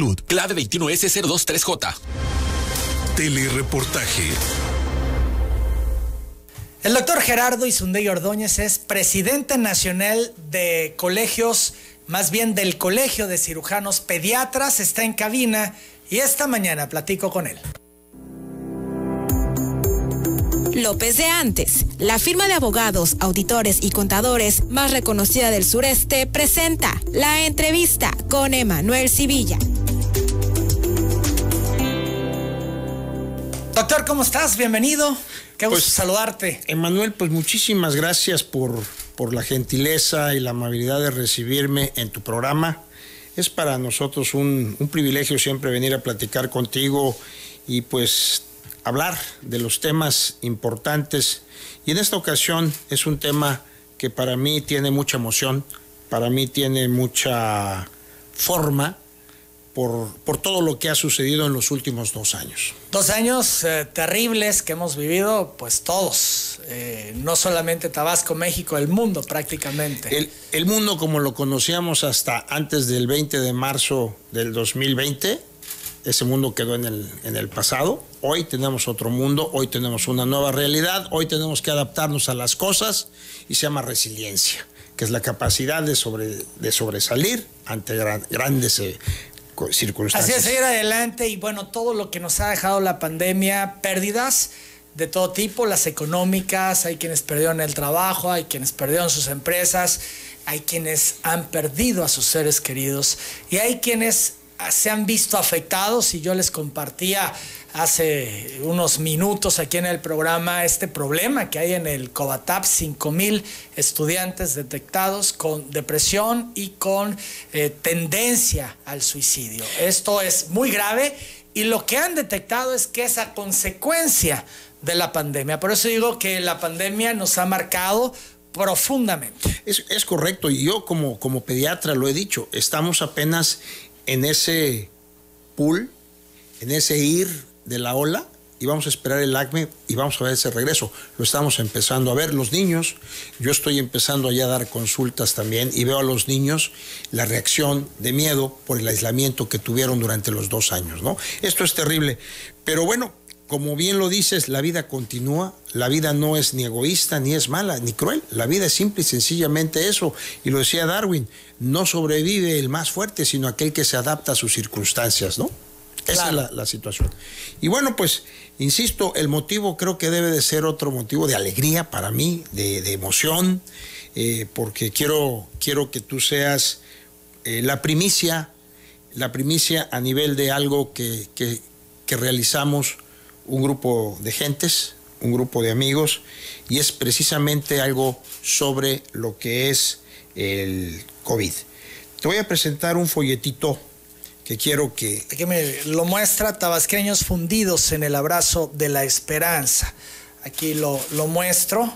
Salud. Clave 21S023J. Telereportaje. El doctor Gerardo Isundey Ordóñez es presidente nacional de colegios, más bien del Colegio de Cirujanos Pediatras, está en cabina y esta mañana platico con él. López de Antes, la firma de abogados, auditores y contadores más reconocida del sureste, presenta la entrevista con Emanuel Civilla. Doctor, ¿cómo estás? Bienvenido. Qué gusto Pues, saludarte. Emanuel, pues muchísimas gracias por, por la gentileza y la amabilidad de recibirme en tu programa. Es para nosotros un, un privilegio siempre venir a platicar contigo y pues hablar de los temas importantes. Y en esta ocasión es un tema que para mí tiene mucha emoción, para mí tiene mucha forma por, por todo lo que ha sucedido en los últimos dos años. Dos años eh, terribles que hemos vivido, pues todos, eh, no solamente Tabasco, México, el mundo prácticamente. El, el mundo como lo conocíamos hasta antes del 20 de marzo del 2020, ese mundo quedó en el, en el pasado. Hoy tenemos otro mundo, hoy tenemos una nueva realidad, hoy tenemos que adaptarnos a las cosas y se llama resiliencia, que es la capacidad de, sobre, de sobresalir ante gran- grandes eh, co- Así circunstancias. es, seguir adelante y bueno, todo lo que nos ha dejado la pandemia, pérdidas de todo tipo, las económicas, hay quienes perdieron el trabajo, hay quienes perdieron sus empresas, hay quienes han perdido a sus seres queridos y hay quienes se han visto afectados y yo les compartía hace unos minutos aquí en el programa este problema que hay en el Covatap, 5 mil estudiantes detectados con depresión y con eh, tendencia al suicidio. Esto es muy grave y lo que han detectado es que es a consecuencia de la pandemia. Por eso digo que la pandemia nos ha marcado profundamente. Es, es correcto, y yo como, como pediatra lo he dicho, estamos apenas en ese pool, en ese ir de la ola, y vamos a esperar el acme y vamos a ver ese regreso. Lo estamos empezando a ver los niños, yo estoy empezando allá a dar consultas también y veo a los niños la reacción de miedo por el aislamiento que tuvieron durante los dos años, ¿no? Esto es terrible, pero bueno, como bien lo dices, la vida continúa, la vida no es ni egoísta, ni es mala, ni cruel, la vida es simple y sencillamente eso, y lo decía Darwin, no sobrevive el más fuerte, sino aquel que se adapta a sus circunstancias, ¿no? Esa Claro. es la, la situación. Y bueno, pues, insisto, el motivo creo que debe de ser otro motivo de alegría para mí, de, de emoción, eh, porque quiero, quiero que tú seas eh, la primicia, la primicia a nivel de algo que, que- que realizamos un grupo de gentes, un grupo de amigos, y es precisamente algo sobre lo que es el COVID. Te voy a presentar un folletito que quiero que... Aquí me lo muestra Tabasqueños fundidos en el abrazo de la esperanza. Aquí lo, lo muestro.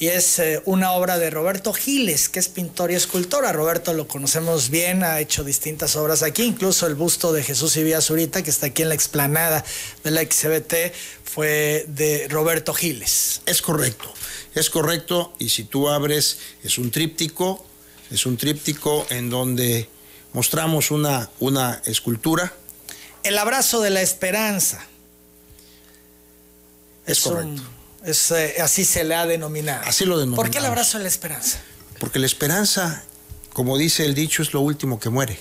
Y es eh, una obra de Roberto Giles, que es pintor y escultor. A Roberto lo conocemos bien, ha hecho distintas obras aquí, incluso el busto de Jesús Ibía Zurita, que está aquí en la explanada de la XBT, fue de Roberto Giles. Es correcto, es correcto, y si tú abres, es un tríptico, es un tríptico en donde mostramos una, una escultura. El abrazo de la esperanza. Es correcto. Es, eh, así se le ha denominado. Así lo ¿Por qué el denominamos. abrazo de la esperanza? Porque la esperanza, como dice el dicho, es lo último que muere.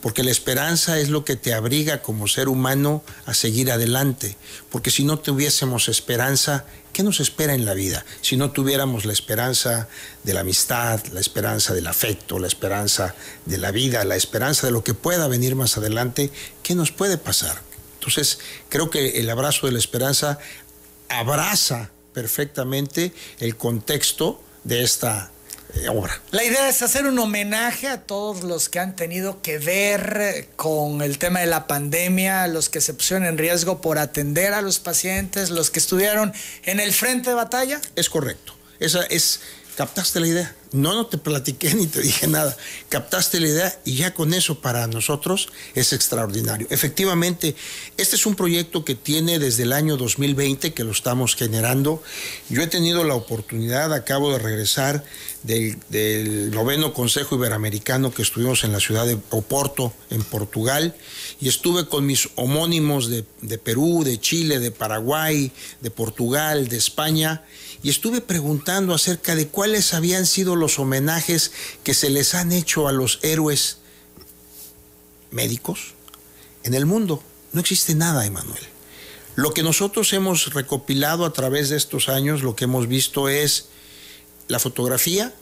Porque la esperanza es lo que te abriga como ser humano a seguir adelante. Porque si no tuviésemos esperanza, ¿qué nos espera en la vida? Si no tuviéramos la esperanza de la amistad, la esperanza del afecto, la esperanza de la vida, la esperanza de lo que pueda venir más adelante, ¿qué nos puede pasar? Entonces, creo que el abrazo de la esperanza abraza perfectamente el contexto de esta eh, obra. La idea es hacer un homenaje a todos los que han tenido que ver con el tema de la pandemia, los que se pusieron en riesgo por atender a los pacientes, los que estuvieron en el frente de batalla. Es correcto. Esa es, captaste la idea. No, no te platiqué ni te dije nada. Captaste la idea y ya con eso para nosotros es extraordinario. Efectivamente, este es un proyecto que tiene desde el año 2020 que lo estamos generando. Yo he tenido la oportunidad, acabo de regresar del, noveno Consejo Iberoamericano que estuvimos en la ciudad de Oporto, en Portugal, y estuve con mis homónimos de, de Perú, de Chile, de Paraguay, de Portugal, de España y estuve preguntando acerca de cuáles habían sido los homenajes que se les han hecho a los héroes médicos en el mundo. No existe nada, Emanuel. Lo que nosotros hemos recopilado a través de estos años, lo que hemos visto es la fotografía,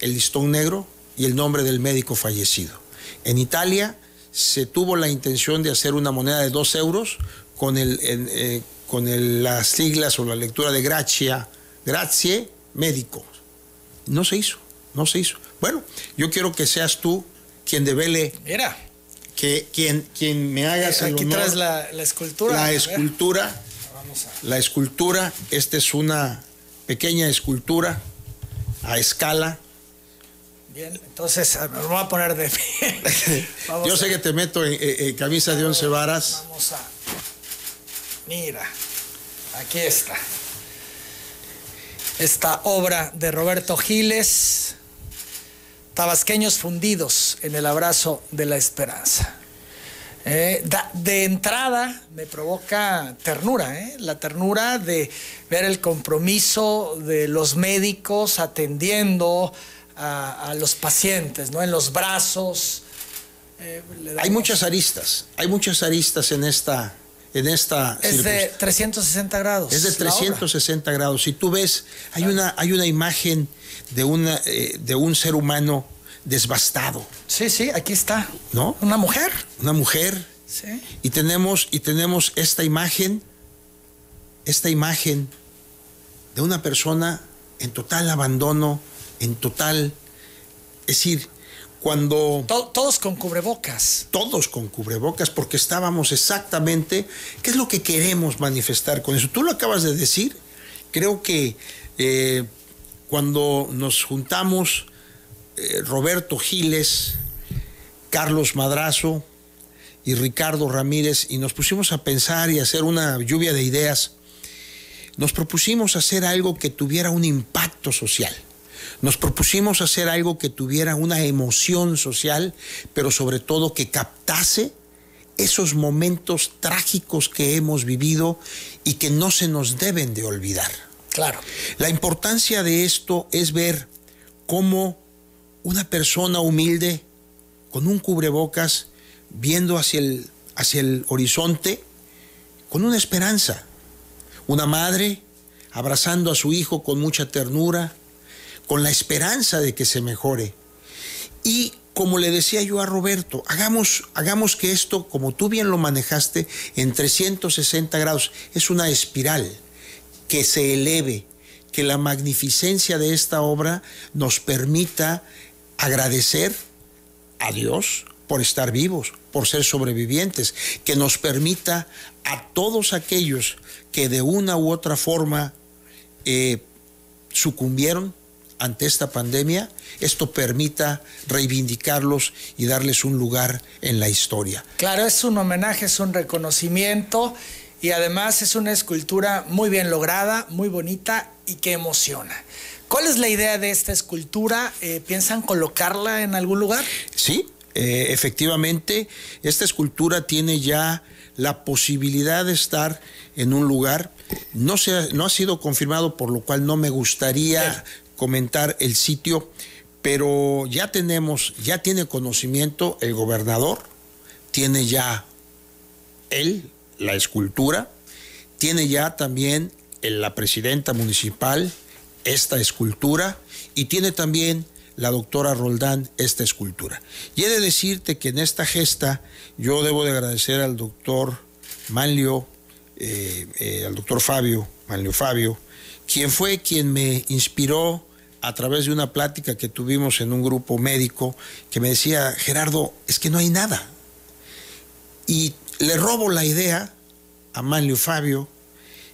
el listón negro y el nombre del médico fallecido. En Italia se tuvo la intención de hacer una moneda de dos euros con, el, eh, con las siglas o la lectura de Gracia grazie médico. No se hizo, no se hizo. Bueno, yo quiero que seas tú quien devele. Mira. Que quien, quien me hagas el Aquí traes la, escultura. La escultura. La escultura. Esta es una pequeña escultura a escala. Bien, entonces me voy a poner de pie. Yo sé que te meto en, camisa de once varas. Vamos a. Mira, aquí está esta obra de Roberto Giles, Tabasqueños fundidos en el abrazo de la esperanza. Eh, de entrada me provoca ternura, eh, la ternura de ver el compromiso de los médicos atendiendo a, los pacientes, ¿no? En los brazos. Eh, hay muchas aristas, hay muchas aristas en esta, en esta es de 360 grados. Es de 360 grados. Si tú ves, hay una, hay una imagen de, una, eh, de un ser humano desbastado. Sí, sí, aquí está. ¿No? Una mujer. Una mujer. Sí. Y tenemos, y tenemos esta imagen, esta imagen de una persona en total abandono, en total, es decir, cuando... todos con cubrebocas. Todos con cubrebocas, porque estábamos exactamente... ¿Qué es lo que queremos manifestar con eso? Tú lo acabas de decir. Creo que eh, cuando nos juntamos eh, Roberto Giles, Carlos Madrazo y Ricardo Ramírez y nos pusimos a pensar y hacer una lluvia de ideas, nos propusimos hacer algo que tuviera un impacto social nos propusimos hacer algo que tuviera una emoción social, pero sobre todo que captase esos momentos trágicos que hemos vivido y que no se nos deben de olvidar. Claro. La importancia de esto es ver cómo una persona humilde, con un cubrebocas, viendo hacia el, hacia el horizonte, con una esperanza. Una madre abrazando a su hijo con mucha ternura, con la esperanza de que se mejore. Y como le decía yo a Roberto, hagamos, hagamos que esto, como tú bien lo manejaste, en 360 grados, es una espiral que se eleve, que la magnificencia de esta obra nos permita agradecer a Dios por estar vivos, por ser sobrevivientes, que nos permita a todos aquellos que de una u otra forma eh, sucumbieron, ante esta pandemia, esto permita reivindicarlos y darles un lugar en la historia. Claro, es un homenaje, es un reconocimiento y además es una escultura muy bien lograda, muy bonita y que emociona. ¿Cuál es la idea de esta escultura? Eh, ¿Piensan colocarla en algún lugar? Sí, eh, efectivamente, esta escultura tiene ya la posibilidad de estar en un lugar. No, se no ha sido confirmado, por lo cual no me gustaría comentar el sitio, pero ya tenemos, ya tiene conocimiento el gobernador, tiene ya él la escultura, tiene ya también la presidenta municipal esta escultura y tiene también la doctora Roldán esta escultura. Y he de decirte que en esta gesta yo debo de agradecer al doctor Manlio, eh, eh, al doctor Fabio, Manlio Fabio, quien fue quien me inspiró a través de una plática que tuvimos en un grupo médico que me decía, Gerardo, es que no hay nada. Y le robo la idea a Manlio Fabio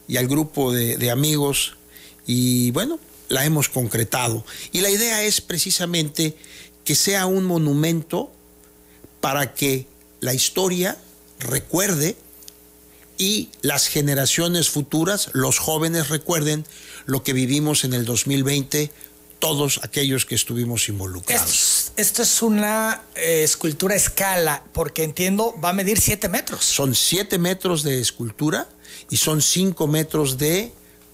y al grupo de, amigos y bueno, la hemos concretado. Y la idea es precisamente que sea un monumento para que la historia recuerde y las generaciones futuras, los jóvenes recuerden lo que vivimos en el 2020, todos aquellos que estuvimos involucrados. Esto, es una eh, escultura a escala, porque entiendo, va a medir 7 metros. Son 7 metros de escultura y son 5 metros de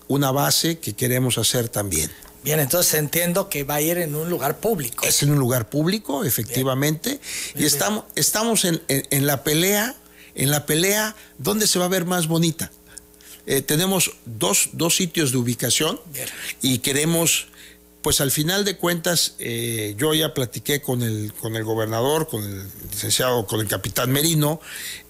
una base que queremos hacer también. Bien, entonces entiendo que va a ir en un lugar público. Es en un lugar público, efectivamente. y estamos, estamos en, en, la pelea, en la pelea, ¿dónde se va a ver más bonita? Eh, tenemos dos, dos, sitios de ubicación y queremos pues al final de cuentas, eh, yo ya platiqué con el, con el gobernador, con el licenciado, con el capitán Merino,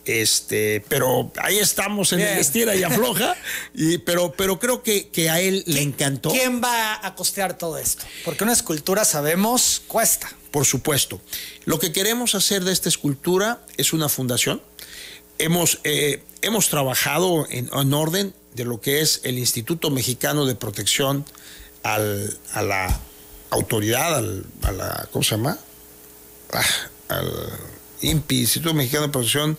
este, pero ahí estamos en el estira y afloja, y, pero, pero creo que, que a él le encantó. ¿Quién va a costear todo esto? Porque una escultura, sabemos, cuesta. Por supuesto. Lo que queremos hacer de esta escultura es una fundación. Hemos, eh, hemos trabajado en, en orden de lo que es el Instituto Mexicano de Protección a la autoridad, al, a la, ¿cómo se llama? Ah, al INPI, Instituto Mexicano de Protección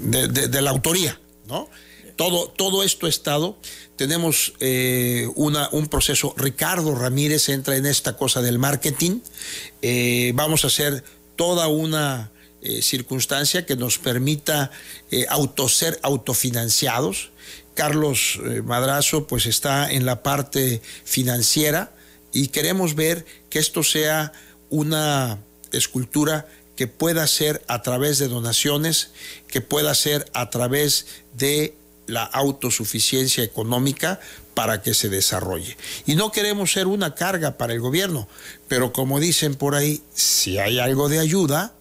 mm, de, la autoría, ¿no? Todo, todo esto estado, tenemos eh, una, un proceso, Ricardo Ramírez entra en esta cosa del marketing, eh, vamos a hacer toda una eh, circunstancia que nos permita auto, ser autofinanciados, Carlos eh, Madrazo pues está en la parte financiera y queremos ver que esto sea una escultura que pueda ser a través de donaciones, que pueda ser a través de la autosuficiencia económica para que se desarrolle. Y no queremos ser una carga para el gobierno, pero como dicen por ahí, si hay algo de ayuda,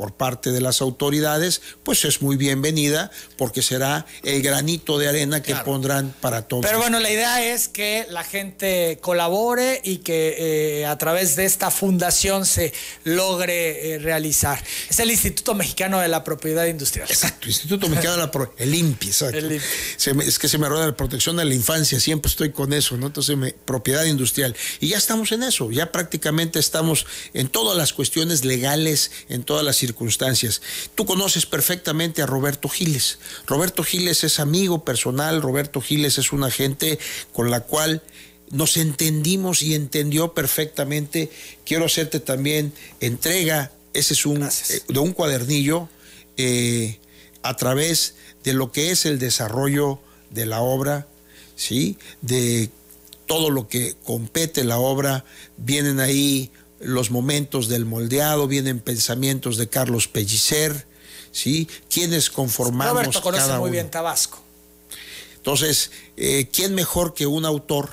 por parte de las autoridades, pues es muy bienvenida porque será el granito de arena que pondrán para todos. Pero bueno, la idea es que la gente colabore y que eh, a través de esta fundación se logre eh, realizar. Es el Instituto Mexicano de la Propiedad Industrial. Exacto, Instituto Mexicano de la Propiedad, el INPI, exacto. es que se me rueda la protección de la infancia, siempre estoy con eso, ¿no? Entonces, me, propiedad industrial. Y ya estamos en eso, ya prácticamente estamos en todas las cuestiones legales, en todas las circunstancias. Tú conoces perfectamente a Roberto Giles. Roberto Giles es amigo personal, Roberto Giles es una gente con la cual nos entendimos y entendió perfectamente. Quiero hacerte también entrega, ese es un, eh, de un cuadernillo eh, a través de lo que es el desarrollo de la obra, ¿sí? de todo lo que compete la obra, vienen ahí los momentos del moldeado, vienen pensamientos de Carlos Pellicer, ¿sí? Quienes conformamos Roberto conoce muy bien Tabasco. Entonces, eh, ¿quién mejor que un autor?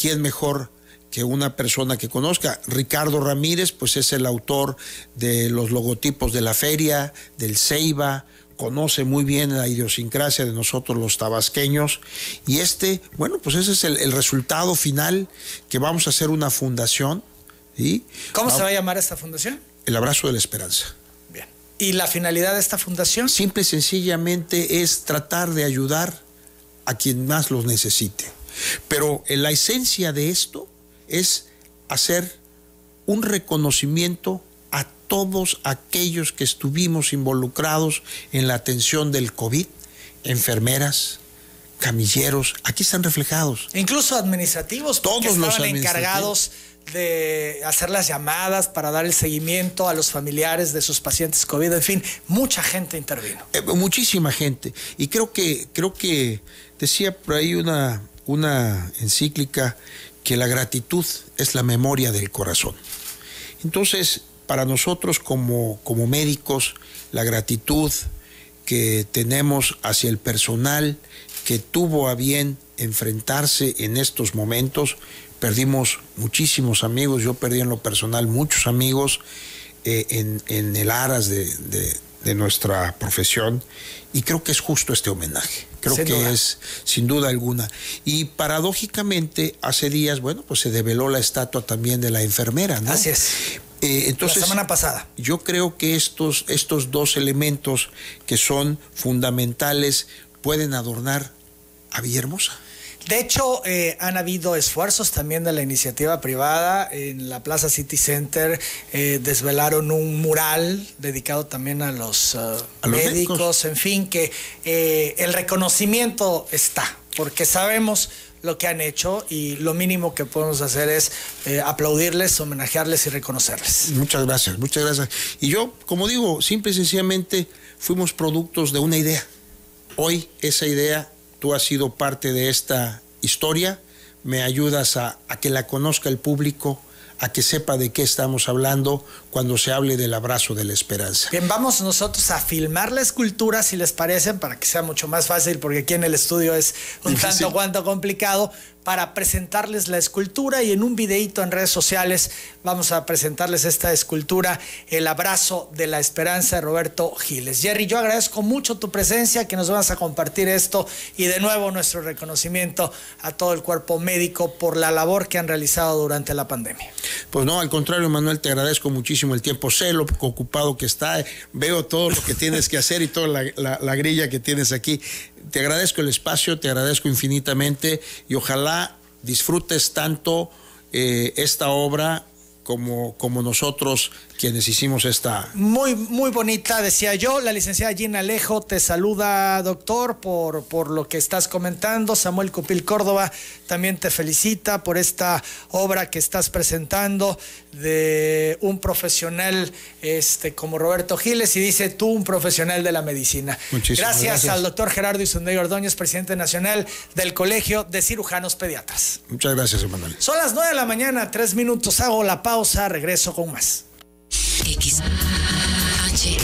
¿Quién mejor que una persona que conozca? Ricardo Ramírez, pues es el autor de los logotipos de la feria, del Ceiba, conoce muy bien la idiosincrasia de nosotros los tabasqueños y este, bueno, pues ese es el, el resultado final que vamos a hacer una fundación ¿Cómo se va a llamar esta fundación? El abrazo de la esperanza. Bien. ¿Y la finalidad de esta fundación? Simple y sencillamente es tratar de ayudar a quien más los necesite. Pero la esencia de esto es hacer un reconocimiento a todos aquellos que estuvimos involucrados en la atención del COVID, enfermeras, camilleros, aquí están reflejados. Incluso administrativos, todos los encargados de hacer las llamadas para dar el seguimiento a los familiares de sus pacientes COVID. En fin, mucha gente intervino. Eh, muchísima gente. Y creo que, creo que decía por ahí una, una encíclica que la gratitud es la memoria del corazón. Entonces, para nosotros como, como médicos, la gratitud que tenemos hacia el personal que tuvo a bien enfrentarse en estos momentos, perdimos muchísimos amigos, yo perdí en lo personal muchos amigos eh, en, el aras de, nuestra profesión y creo que es justo este homenaje, creo que es sin duda alguna. Y paradójicamente hace días, bueno, pues se develó la estatua también de la enfermera, ¿no? Así es. Eh, entonces, la semana pasada. Yo creo que estos, estos dos elementos que son fundamentales pueden adornar a Villahermosa. De hecho, eh, han habido esfuerzos también de la iniciativa privada. En la Plaza City Center eh, desvelaron un mural dedicado también a los, uh, ¿A los médicos, médicos? en fin, que eh, el reconocimiento está, porque sabemos lo que han hecho y lo mínimo que podemos hacer es eh, aplaudirles, homenajearles y reconocerles. Muchas gracias, muchas gracias. Y yo, como digo, simple y sencillamente fuimos productos de una idea. Hoy esa idea, tú has sido parte de esta historia, me ayudas a, a que la conozca el público, a que sepa de qué estamos hablando cuando se hable del abrazo de la esperanza. Bien, vamos nosotros a filmar la escultura, si les parece, para que sea mucho más fácil, porque aquí en el estudio es un Difícil. tanto cuanto complicado, para presentarles la escultura y en un videíto en redes sociales vamos a presentarles esta escultura, El abrazo de la esperanza de Roberto Giles. Jerry, yo agradezco mucho tu presencia, que nos vas a compartir esto y de nuevo nuestro reconocimiento a todo el cuerpo médico por la labor que han realizado durante la pandemia. Pues no, al contrario, Manuel, te agradezco muchísimo el tiempo. Sé lo ocupado que está, veo todo lo que tienes que hacer y toda la, la- la grilla que tienes aquí. Te agradezco el espacio, te agradezco infinitamente y ojalá disfrutes tanto eh, esta obra como, como nosotros quienes hicimos esta, Muy, muy bonita, decía yo. La licenciada Gina Alejo te saluda, doctor, por, por lo que estás comentando. Samuel Cupil Córdoba también te felicita por esta obra que estás presentando de un profesional este, como Roberto Giles y dice tú, un profesional de la medicina. Muchísimas gracias, gracias. al doctor Gerardo Isundey Ordóñez, presidente nacional del Colegio de Cirujanos Pediatras. Muchas gracias, Emanuel. Son las 9 de la mañana, tres minutos. Hago la pausa, regreso con más. X H